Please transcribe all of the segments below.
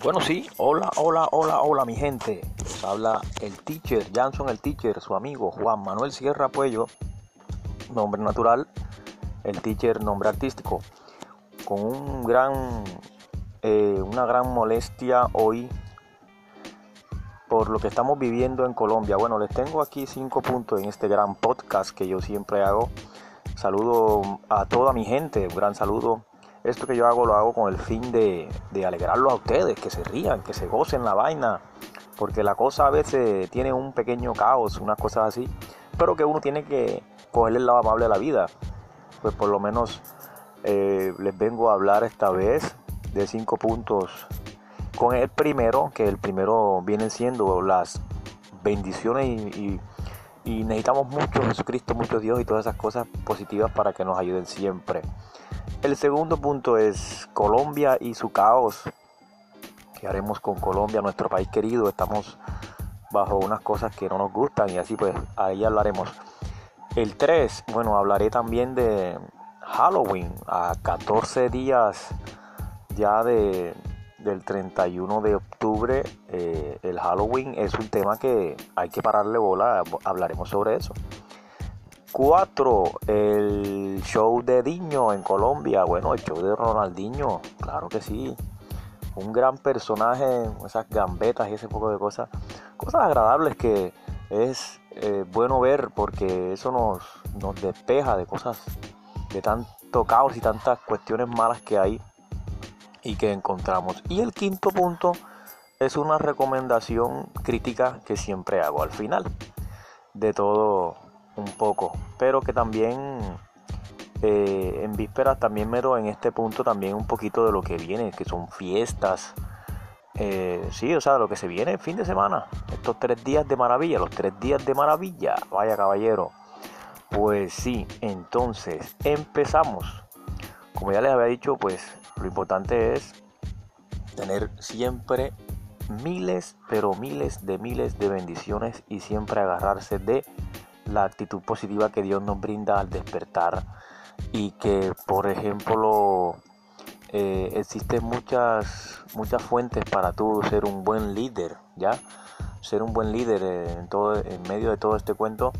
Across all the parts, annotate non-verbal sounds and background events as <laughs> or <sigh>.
Bueno, sí, hola, hola, hola, hola, mi gente. habla el teacher, Janson el teacher, su amigo Juan Manuel Sierra Puello, nombre natural, el teacher, nombre artístico, con un gran, eh, una gran molestia hoy por lo que estamos viviendo en Colombia. Bueno, les tengo aquí cinco puntos en este gran podcast que yo siempre hago. Saludo a toda mi gente, un gran saludo esto que yo hago lo hago con el fin de, de alegrarlos a ustedes, que se rían, que se gocen la vaina, porque la cosa a veces tiene un pequeño caos, unas cosas así, pero que uno tiene que cogerle el lado amable a la vida. Pues por lo menos eh, les vengo a hablar esta vez de cinco puntos. Con el primero, que el primero vienen siendo las bendiciones y, y necesitamos mucho Jesucristo, mucho Dios y todas esas cosas positivas para que nos ayuden siempre. El segundo punto es Colombia y su caos. ¿Qué haremos con Colombia, nuestro país querido? Estamos bajo unas cosas que no nos gustan y así pues ahí hablaremos. El 3, bueno, hablaré también de Halloween a 14 días ya de, del 31 de octubre. Eh, el Halloween es un tema que hay que pararle bola, hablaremos sobre eso. 4. El show de Diño en Colombia. Bueno, el show de Ronaldinho, claro que sí. Un gran personaje, esas gambetas y ese poco de cosas. Cosas agradables que es eh, bueno ver porque eso nos, nos despeja de cosas, de tanto caos y tantas cuestiones malas que hay y que encontramos. Y el quinto punto es una recomendación crítica que siempre hago al final de todo un poco, pero que también eh, en vísperas también mero en este punto también un poquito de lo que viene, que son fiestas. Eh, sí, o sea, lo que se viene el fin de semana, estos tres días de maravilla, los tres días de maravilla, vaya caballero. Pues sí, entonces empezamos. Como ya les había dicho, pues lo importante es tener siempre miles, pero miles de miles de bendiciones y siempre agarrarse de la actitud positiva que Dios nos brinda al despertar y que por ejemplo eh, existen muchas muchas fuentes para tú ser un buen líder ya ser un buen líder en todo en medio de todo este cuento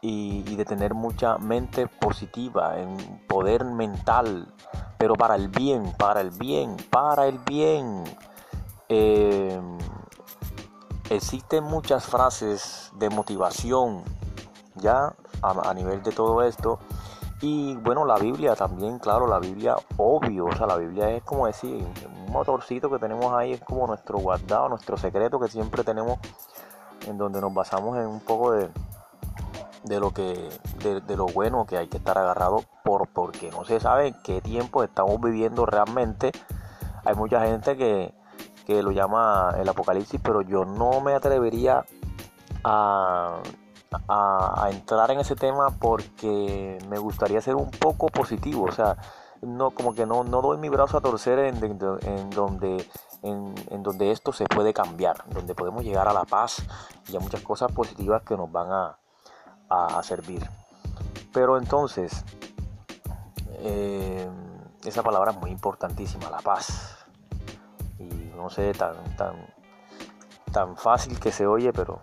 y, de tener mucha mente positiva en poder mental pero para el bien para el bien para el bien. Eh, existen muchas frases de motivación ya a, nivel de todo esto. Y bueno, la Biblia también, claro, la Biblia obvio, o sea, la Biblia es como decir, un motorcito que tenemos ahí, es como nuestro guardado, nuestro secreto que siempre tenemos, en donde nos basamos en un poco de, de lo que, de, lo bueno que hay que estar agarrado por, porque no se sabe en qué tiempo estamos viviendo realmente. Hay mucha gente que, que lo llama el apocalipsis, pero yo no me atrevería a a, entrar en ese tema porque me gustaría ser un poco positivo, o sea, no como que no, no doy mi brazo a torcer en, donde en, donde esto se puede cambiar, donde podemos llegar a la paz y a muchas cosas positivas que nos van a, servir. Pero entonces, eh, esa palabra es muy importantísima, la paz. Y no sé, tan, tan, tan fácil que se oye, pero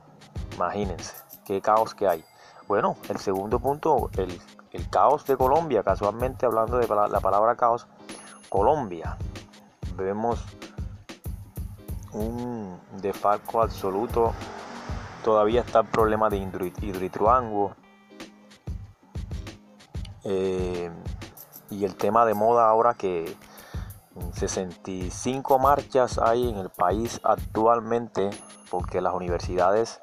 imagínense qué caos que hay. Bueno, el segundo punto, el, caos de Colombia, casualmente hablando de la palabra caos, Colombia. Vemos un defalco absoluto. Todavía está el problema de Hidroituango. Eh, y el tema de moda ahora que 65 marchas hay en el país actualmente porque las universidades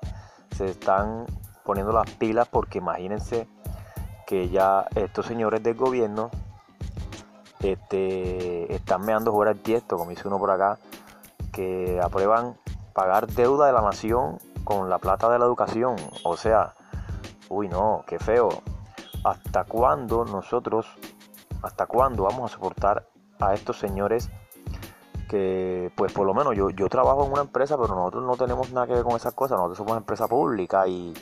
se están poniendo las pilas porque imagínense que ya estos señores del gobierno este, están meando fuera el tiesto, como dice uno por acá, que aprueban pagar deuda de la nación con la plata de la educación. O sea, uy no, qué feo. ¿Hasta cuándo nosotros, hasta cuándo vamos a soportar a estos señores que pues por lo menos yo, yo trabajo en una empresa, pero nosotros no tenemos nada que ver con esas cosas, nosotros somos empresa pública y,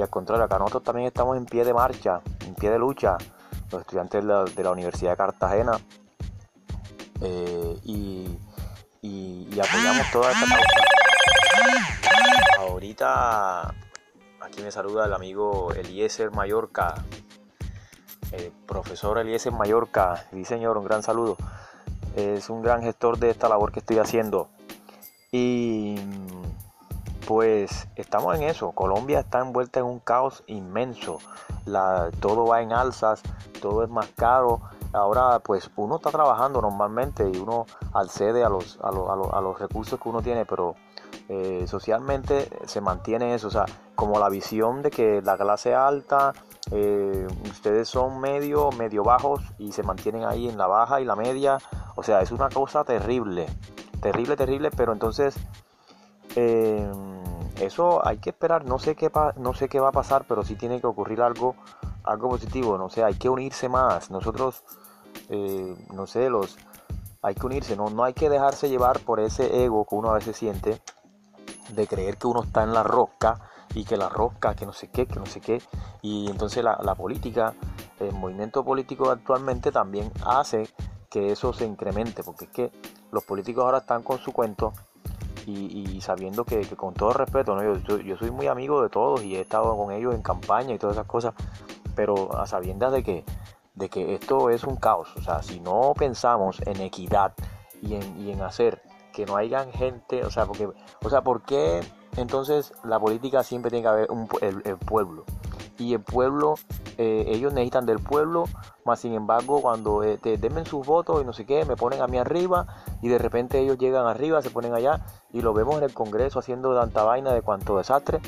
al contrario, acá nosotros también estamos en pie de marcha, en pie de lucha, los estudiantes de la, Universidad de Cartagena, eh, y, y, apoyamos toda esta causa. Ahorita aquí me saluda el amigo Eliezer Mallorca, el profesor Eliezer Mallorca, sí señor, un gran saludo. Es un gran gestor de esta labor que estoy haciendo. Y pues estamos en eso. Colombia está envuelta en un caos inmenso. La, todo va en alzas, todo es más caro. Ahora pues uno está trabajando normalmente y uno accede a los, a los, recursos que uno tiene, pero eh, socialmente se mantiene eso. O sea, como la visión de que la clase alta, eh, ustedes son medio, medio bajos y se mantienen ahí en la baja y la media. O sea, es una cosa terrible. Terrible, terrible, pero entonces... Eh, eso hay que esperar, no sé qué no sé qué va a pasar, pero sí tiene que ocurrir algo algo positivo, no sé, hay que unirse más. Nosotros eh, no sé, los hay que unirse, no no hay que dejarse llevar por ese ego que uno a veces siente de creer que uno está en la rosca y que la rosca, que no sé qué, que no sé qué. Y entonces la, la política, el movimiento político actualmente también hace que eso se incremente, porque es que los políticos ahora están con su cuento y, sabiendo que, con todo respeto, ¿no? yo, yo, soy muy amigo de todos y he estado con ellos en campaña y todas esas cosas, pero a sabiendas de que, de que esto es un caos, o sea, si no pensamos en equidad y en, y en hacer que no hayan gente, o sea, porque, o sea, ¿por qué entonces la política siempre tiene que haber un, el pueblo? y el pueblo, eh, ellos necesitan del pueblo, más sin embargo cuando eh, te denme sus votos y no sé qué, me ponen a mí arriba y de repente ellos llegan arriba, se ponen allá y lo vemos en el Congreso haciendo tanta vaina de cuanto desastre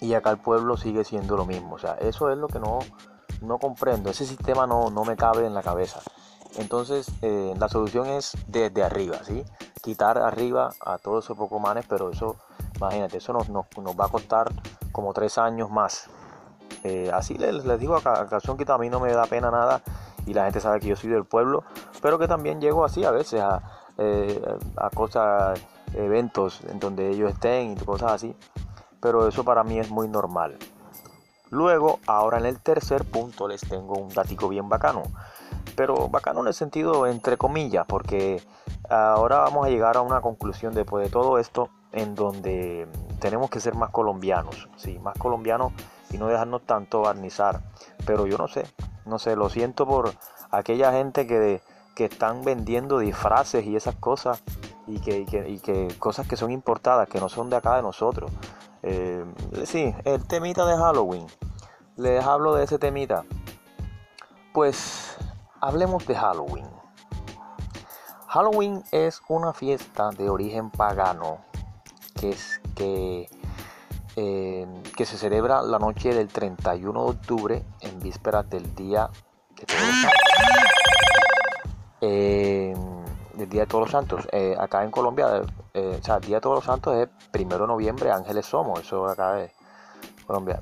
y acá el pueblo sigue siendo lo mismo, o sea, eso es lo que no, no comprendo, ese sistema no, no me cabe en la cabeza. Entonces, eh, la solución es desde arriba, ¿sí? Quitar arriba a todos esos pocomanes, pero eso, imagínate, eso nos, va a costar como tres años más. Eh, así les, digo a canción que a mí no me da pena nada y la gente sabe que yo soy del pueblo, pero que también llego así a veces a, eh, a cosas, eventos en donde ellos estén y cosas así, pero eso para mí es muy normal. Luego, ahora en el tercer punto les tengo un datico bien bacano, pero bacano en el sentido entre comillas, porque ahora vamos a llegar a una conclusión después de todo esto en donde tenemos que ser más colombianos, sí, más colombianos y no dejarnos tanto barnizar. Pero yo no sé, no sé, lo siento por aquella gente que, que están vendiendo disfraces y esas cosas y que, que, cosas que son importadas, que no son de acá de nosotros. Eh, sí, el temita de Halloween. Les hablo de ese temita. Pues hablemos de Halloween. Halloween es una fiesta de origen pagano que eh, se celebra la noche del 31 de octubre en vísperas del Día de Todos los Santos. Eh, Día de Todos los Santos. Eh, acá en Colombia, el Día de Todos los Santos es primero de noviembre, Ángeles Somos, eso acá es Colombia.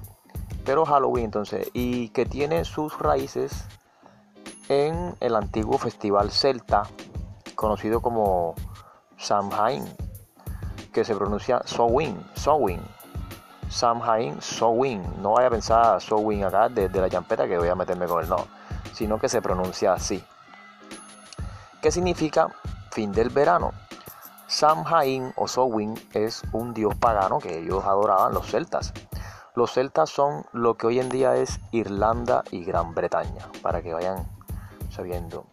Pero Halloween entonces, y que tiene sus raíces en el antiguo festival celta, conocido como Samhain, que se pronuncia Sowin, Sowin Samhain Sowin. No vaya a pensar Sowin acá desde la champeta que voy a meterme con el no, sino que se pronuncia así. ¿Qué significa fin del verano? Samhain o Sowin es un dios pagano que ellos adoraban, los celtas. Los celtas son lo que hoy en día es Irlanda y Gran Bretaña, para que vayan sabiendo.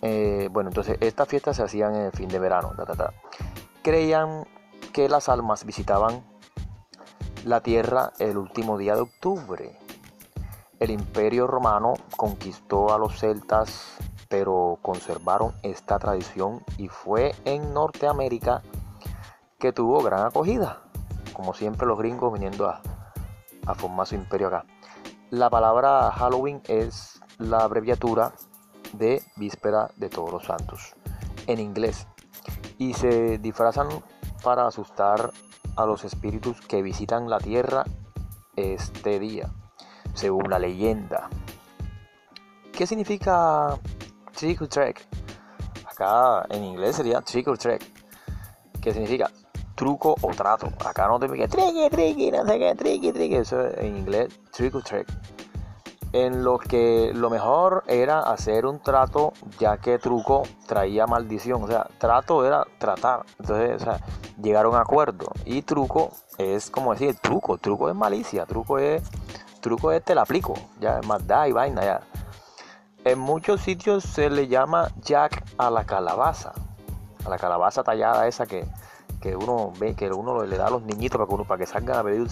Eh, bueno, entonces estas fiestas se hacían en el fin de verano. Creían que las almas visitaban la tierra el último día de octubre. El imperio romano conquistó a los celtas, pero conservaron esta tradición y fue en Norteamérica que tuvo gran acogida, como siempre los gringos viniendo a, a formar su imperio acá. La palabra Halloween es la abreviatura de Víspera de Todos los Santos en inglés y se disfrazan para asustar a los espíritus que visitan la tierra este día, según la leyenda. ¿Qué significa trick or treat? Acá en inglés sería trick or treat, que significa truco o trato. Acá no te pique tricky, tricky, no sé qué, tricky, tricky. Eso en inglés, trick or treat. En lo que lo mejor era hacer un trato, ya que truco traía maldición. O sea, trato era tratar. Entonces, o sea, llegaron a acuerdo. Y truco es como decir, truco, truco es malicia, truco es, truco es te la aplico, ya, maldad y vaina, ya. En muchos sitios se le llama jack a la calabaza, a la calabaza tallada esa que, que uno ve, que uno le da a los niñitos para que, para que salgan a pedir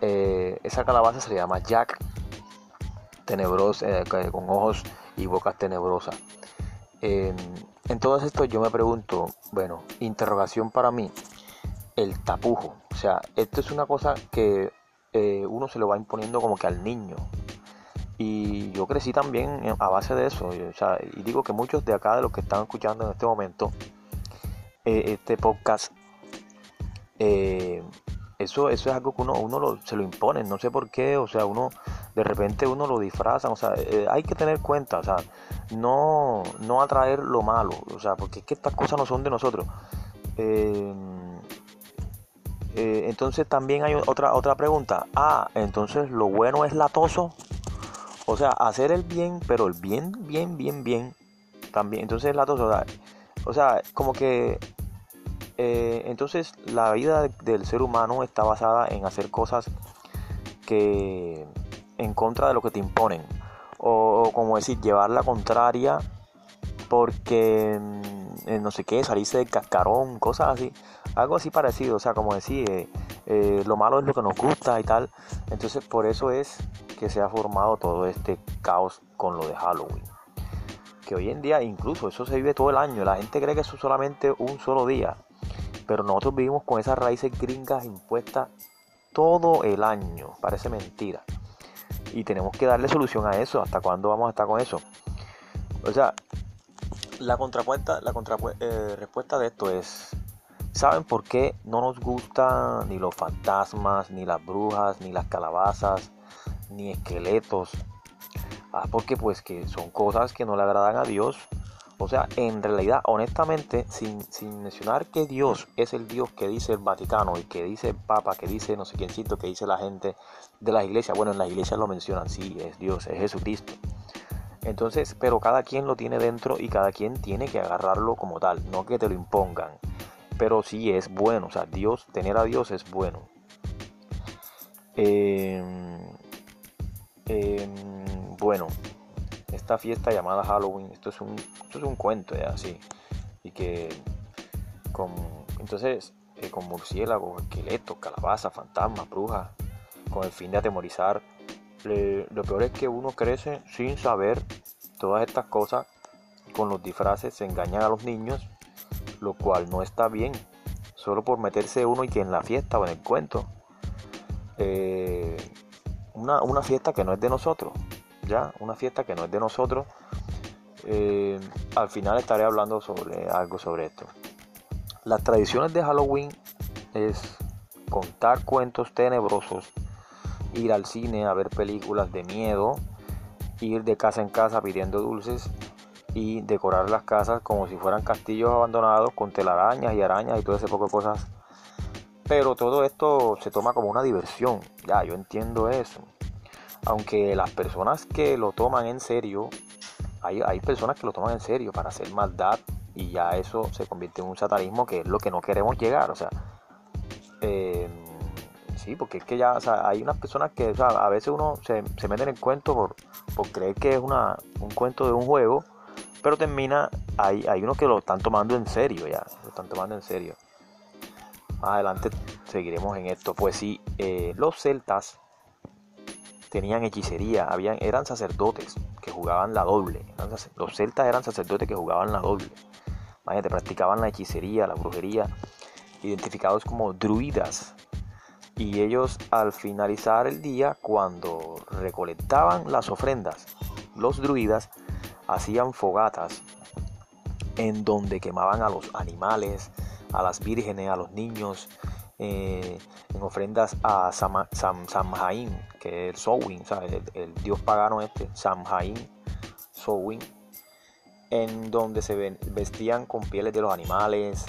eh, esa calabaza se le llama jack tenebrosa, eh, con ojos y bocas tenebrosas. en todo esto yo me pregunto, bueno, interrogación para mí, el tapujo. O sea, esto es una cosa que eh, uno se lo va imponiendo como que al niño. Y yo crecí también a base de eso. O sea, y digo que muchos de acá, de los que están escuchando en este momento, eh, este podcast, eso, eso es algo que uno, uno se lo impone, no sé por qué, o sea, uno de repente uno lo disfraza, o sea, eh, hay que tener cuenta, o sea, no, no atraer lo malo, o sea, porque es que estas cosas no son de nosotros. Eh, eh, entonces también hay otra, otra pregunta, ah, entonces lo bueno es latoso, o sea, hacer el bien, pero el bien, bien, bien, bien, también, entonces es latoso, o sea como que eh, entonces la vida del ser humano está basada en hacer cosas que en contra de lo que te imponen. O, como decir, llevar la contraria porque mm, no sé qué, salirse del cascarón, cosas así. Algo así parecido, o sea, como decir, eh, eh, lo malo es lo que nos gusta y tal. Entonces por eso es que se ha formado todo este caos con lo de Halloween. Que hoy en día incluso eso se vive todo el año. La gente cree que eso es solamente un solo día. Pero nosotros vivimos con esas raíces gringas impuestas todo el año. Parece mentira. Y tenemos que darle solución a eso. ¿Hasta cuándo vamos a estar con eso? O sea, la contrapuesta, la eh, respuesta de esto es, ¿saben por qué no nos gustan ni los fantasmas, ni las brujas, ni las calabazas, ni esqueletos? Ah, porque pues que son cosas que no le agradan a Dios o sea, en realidad, honestamente, sin, mencionar que Dios es el Dios que dice el Vaticano y que dice el Papa, que dice no sé quiéncito, que dice la gente de las iglesias, bueno, en las iglesias lo mencionan, sí, es Dios, es Jesucristo. Entonces, pero cada quien lo tiene dentro y cada quien tiene que agarrarlo como tal, no que te lo impongan. Pero sí es bueno, o sea, Dios, tener a Dios es bueno. Em, em, bueno, esta fiesta llamada Halloween, esto es un, esto es un cuento ya y que con, entonces con murciélagos, esqueletos, calabazas, fantasmas, brujas, con el fin de atemorizar. lo peor es que uno crece sin saber todas estas cosas, con los disfraces se engañan a los niños, lo cual no está bien, solo por meterse uno y que en la fiesta o en el cuento. Eh, una, una fiesta que no es de nosotros, una fiesta que no es de nosotros. Eh, al final estaré hablando sobre algo sobre esto. Las tradiciones de Halloween es contar cuentos tenebrosos, ir al cine a ver películas de miedo, ir de casa en casa pidiendo dulces y decorar las casas como si fueran castillos abandonados con telarañas y arañas y todo ese poco cosas. Pero todo esto se toma como una diversión. Ya, yo entiendo eso aunque las personas que lo toman en serio, hay, personas que lo toman en serio para hacer maldad y ya eso se convierte en un satanismo que es lo que no queremos llegar, o sea, em, sí, porque es que ya, hay unas personas que, a veces uno se, se mete en el cuento por, creer que es una, un cuento de un juego, pero termina, hay, hay unos que lo están tomando en serio ya, lo están tomando en serio. Más adelante seguiremos en esto. Pues sí, eh, los celtas tenían hechicería, habían, eran sacerdotes que jugaban la doble. Los celtas eran sacerdotes que jugaban la doble. Imagínate, practicaban la hechicería, la brujería, identificados como druidas. Y ellos al finalizar el día, cuando recolectaban las ofrendas, los druidas hacían fogatas en donde quemaban a los animales, a las vírgenes, a los niños, eh, en ofrendas a Sam, Samhain, que es el Sowin, El, dios pagano este, Samhain, Sowin, en donde se vestían con pieles de los animales,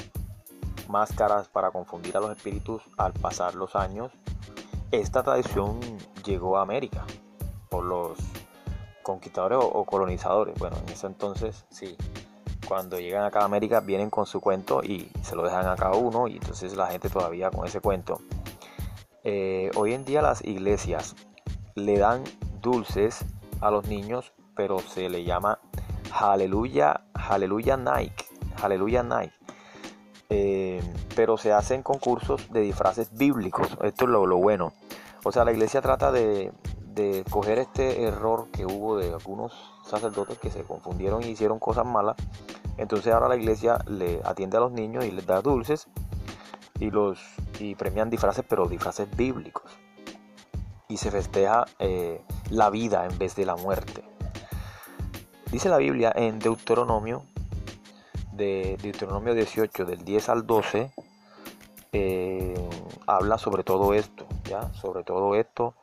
máscaras para confundir a los espíritus al pasar los años. Esta tradición llegó a América por los conquistadores o, colonizadores. Bueno, en ese entonces sí, cuando llegan acá a América vienen con su cuento y se lo dejan a cada uno y entonces la gente todavía con ese cuento. Eh, hoy en día las iglesias le dan dulces a los niños, pero se le llama Aleluya, Aleluya Nike, Aleluya Nike. Eh, pero se hacen concursos de disfraces bíblicos. Esto es lo, lo bueno. O sea, la iglesia trata de, de coger este error que hubo de algunos sacerdotes que se confundieron y hicieron cosas malas. Entonces ahora la iglesia le atiende a los niños y les da dulces y los y premian disfraces, pero disfraces bíblicos. Y se festeja eh, la vida en vez de la muerte. Dice la Biblia en Deuteronomio, de Deuteronomio 18, del 10 al 12, eh, habla sobre todo esto, ¿ya? Sobre todo esto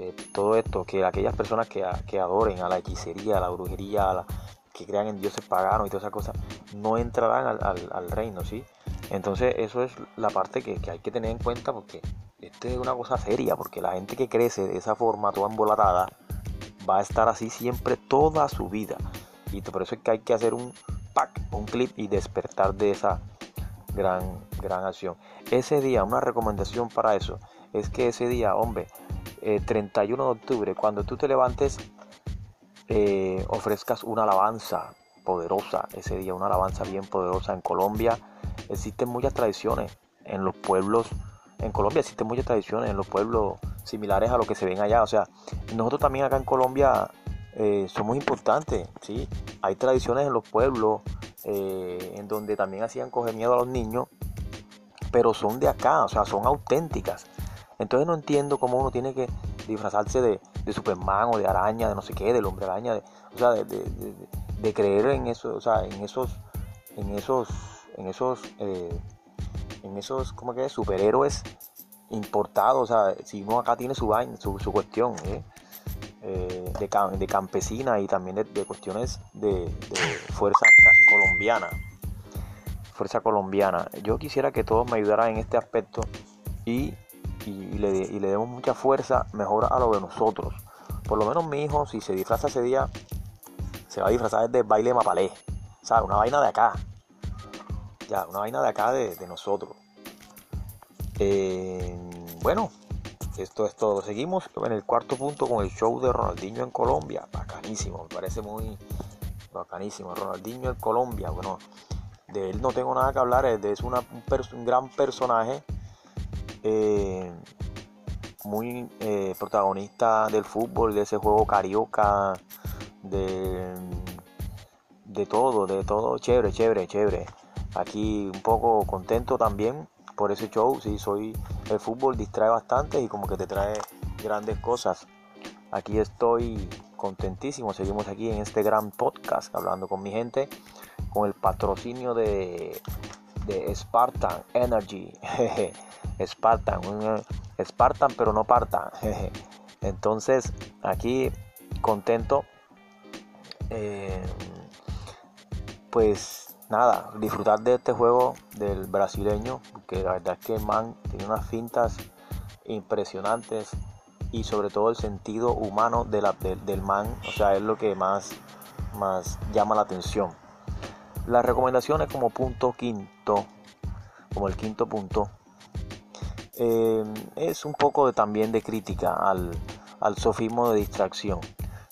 eh, todo esto, que aquellas personas que, adoren a la hechicería, a la brujería, a la, que crean en dioses paganos y todas esas cosas, no entrarán al, reino, ¿sí? Entonces eso es la parte que, hay que tener en cuenta porque esto es una cosa seria, porque la gente que crece de esa forma toda embolatada va a estar así siempre toda su vida. Y por eso es que hay que hacer un pack, un clip y despertar de esa gran, gran acción. Ese día, una recomendación para eso, es que ese día, hombre, 31 eh, de octubre, cuando tú te levantes, eh, ofrezcas una alabanza poderosa ese día, una alabanza bien poderosa. En Colombia existen muchas tradiciones en los pueblos, en Colombia existen muchas tradiciones en los pueblos similares a lo que se ven allá. O sea, nosotros también acá en Colombia eh, somos importantes, ¿sí? Hay tradiciones en los pueblos en donde también hacían coger miedo a los niños, pero son de acá, o sea, son auténticas. Entonces no entiendo cómo uno tiene que disfrazarse de, Superman o de araña, de no sé qué, del hombre araña, de, o sea, de, creer en eso, o sea, en esos, en esos, en esos, eh, en esos, ¿cómo que es? Superhéroes importados, o sea, si uno acá tiene su vaina, su, cuestión, ¿eh? Eh, de, campesina y también de, cuestiones de, fuerza colombiana. Fuerza colombiana. Yo quisiera que todos me ayudaran en este aspecto y y, le, demos mucha fuerza, mejor a lo de nosotros. Por lo menos mi hijo, si se disfraza ese día, se va a disfrazar desde baile mapalé. ¿Sabes? Una vaina de acá. Ya, una vaina de acá de, nosotros. Eh, bueno, esto es todo. Seguimos en el cuarto punto con el show de Ronaldinho en Colombia. Bacanísimo, me parece muy bacanísimo. Ronaldinho en Colombia. Bueno, de él no tengo nada que hablar. Es un, un gran personaje eh, muy eh, protagonista del fútbol, de ese juego carioca, de, de todo, de todo, chévere, chévere, chévere. Aquí un poco contento también por ese show, sí, soy, el fútbol distrae bastante y como que te trae grandes cosas. Aquí estoy contentísimo, seguimos aquí en este gran podcast hablando con mi gente, con el patrocinio de de Spartan Energy. Spartan, un, Spartan pero no partan. Entonces, aquí contento. Eh, pues nada, disfrutar de este juego del brasileño, que la verdad es que el man tiene unas fintas impresionantes y sobre todo el sentido humano del man, o sea, es lo que más, más llama la atención. Las recomendaciones como punto quinto, como el quinto punto, eh, es un poco también de crítica al, sofismo de distracción.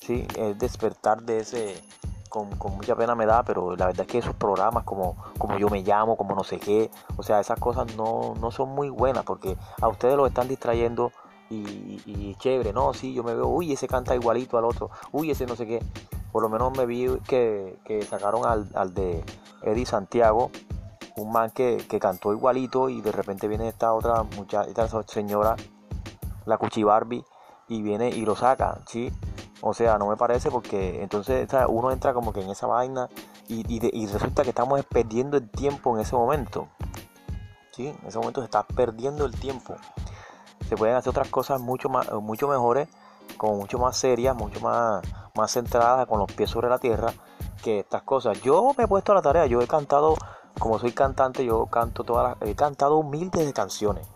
¿sí? Es despertar de ese, con, mucha pena me da, pero la verdad es que esos programas como, como yo me llamo, como no sé qué, o sea, esas cosas no, son muy buenas porque a ustedes lo están distrayendo y, chévere, no, sí, yo me veo, uy, ese canta igualito al otro, uy, ese no sé qué por lo menos me vi que, sacaron al, de Eddie Santiago, un man que, cantó igualito y de repente viene esta otra muchacha, esta señora, la Cuchi Barbie, y viene y lo saca, ¿sí? O sea, no me parece porque entonces uno entra como que en esa vaina y, resulta que estamos perdiendo el tiempo en ese momento. ¿sí? En ese momento se está perdiendo el tiempo. Se pueden hacer otras cosas mucho, más, mucho mejores, como mucho más serias, mucho más más centrada con los pies sobre la tierra que estas cosas. Yo me he puesto a la tarea, yo he cantado, como soy cantante, yo canto todas las, he cantado miles de canciones,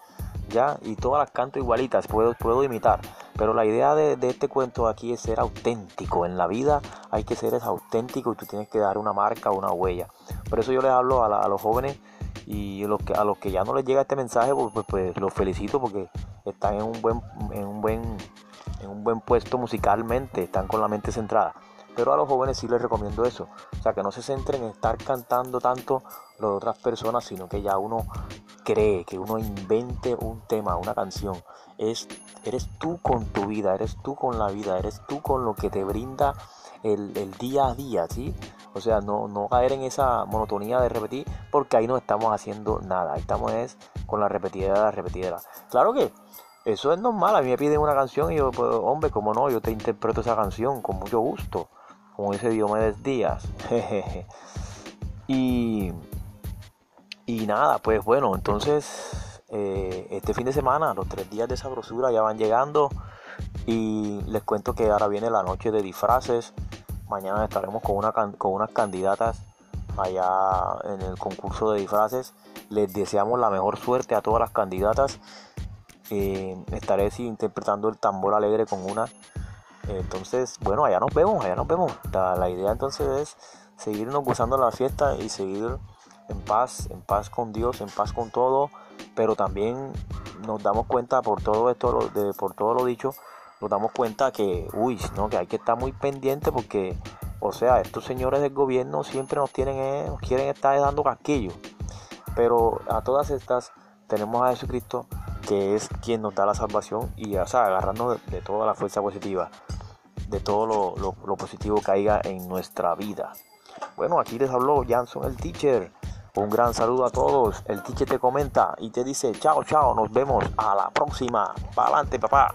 ya, y todas las canto igualitas, puedo, puedo imitar. Pero la idea de, este cuento aquí es ser auténtico. En la vida hay que ser auténtico y tú tienes que dar una marca, una huella. Por eso yo les hablo a, los jóvenes y los que, a los que ya no les llega este mensaje, pues, pues, pues, los felicito porque están en un buen, en un buen, en un buen puesto musicalmente, están con la mente centrada. Pero a los jóvenes sí les recomiendo eso. O sea, que no se centren en estar cantando tanto lo de otras personas, sino que ya uno cree, que uno invente un tema, una canción. Es, eres tú con tu vida, eres tú con la vida, eres tú con lo que te brinda el, día a día, ¿sí? O sea, no, no caer en esa monotonía de repetir, porque ahí no estamos haciendo nada. Ahí estamos es con la repetidera, la repetidera. Claro que eso es normal. A mí me piden una canción y yo, pues, hombre, como no, yo te interpreto esa canción con mucho gusto. Como dice Diomedes Díaz. <laughs> y y nada, pues bueno, entonces eh, este fin de semana, los tres días de sabrosura ya van llegando y les cuento que ahora viene la noche de disfraces. Mañana estaremos con, una, con unas candidatas allá en el concurso de disfraces. Les deseamos la mejor suerte a todas las candidatas. Estaré interpretando el tambor alegre con una. Entonces, bueno, allá nos vemos, allá nos vemos. La, la idea entonces es seguirnos gozando la fiesta y seguir en paz, en paz con Dios, en paz con todo, pero también nos damos cuenta por todo esto, de, por todo lo dicho, nos damos cuenta que, uy, no, que hay que estar muy pendiente porque, o sea, estos señores del gobierno siempre nos tienen, eh, nos quieren estar dando casquillo, pero a todas estas tenemos a Jesucristo que es quien nos da la salvación y, o sea, agarrarnos de, toda la fuerza positiva, de todo lo, positivo que en nuestra vida. Bueno, aquí les habló Janson el teacher. Un gran saludo a todos. El teacher te comenta y te dice chao, chao, nos vemos a la próxima. Para adelante, papá.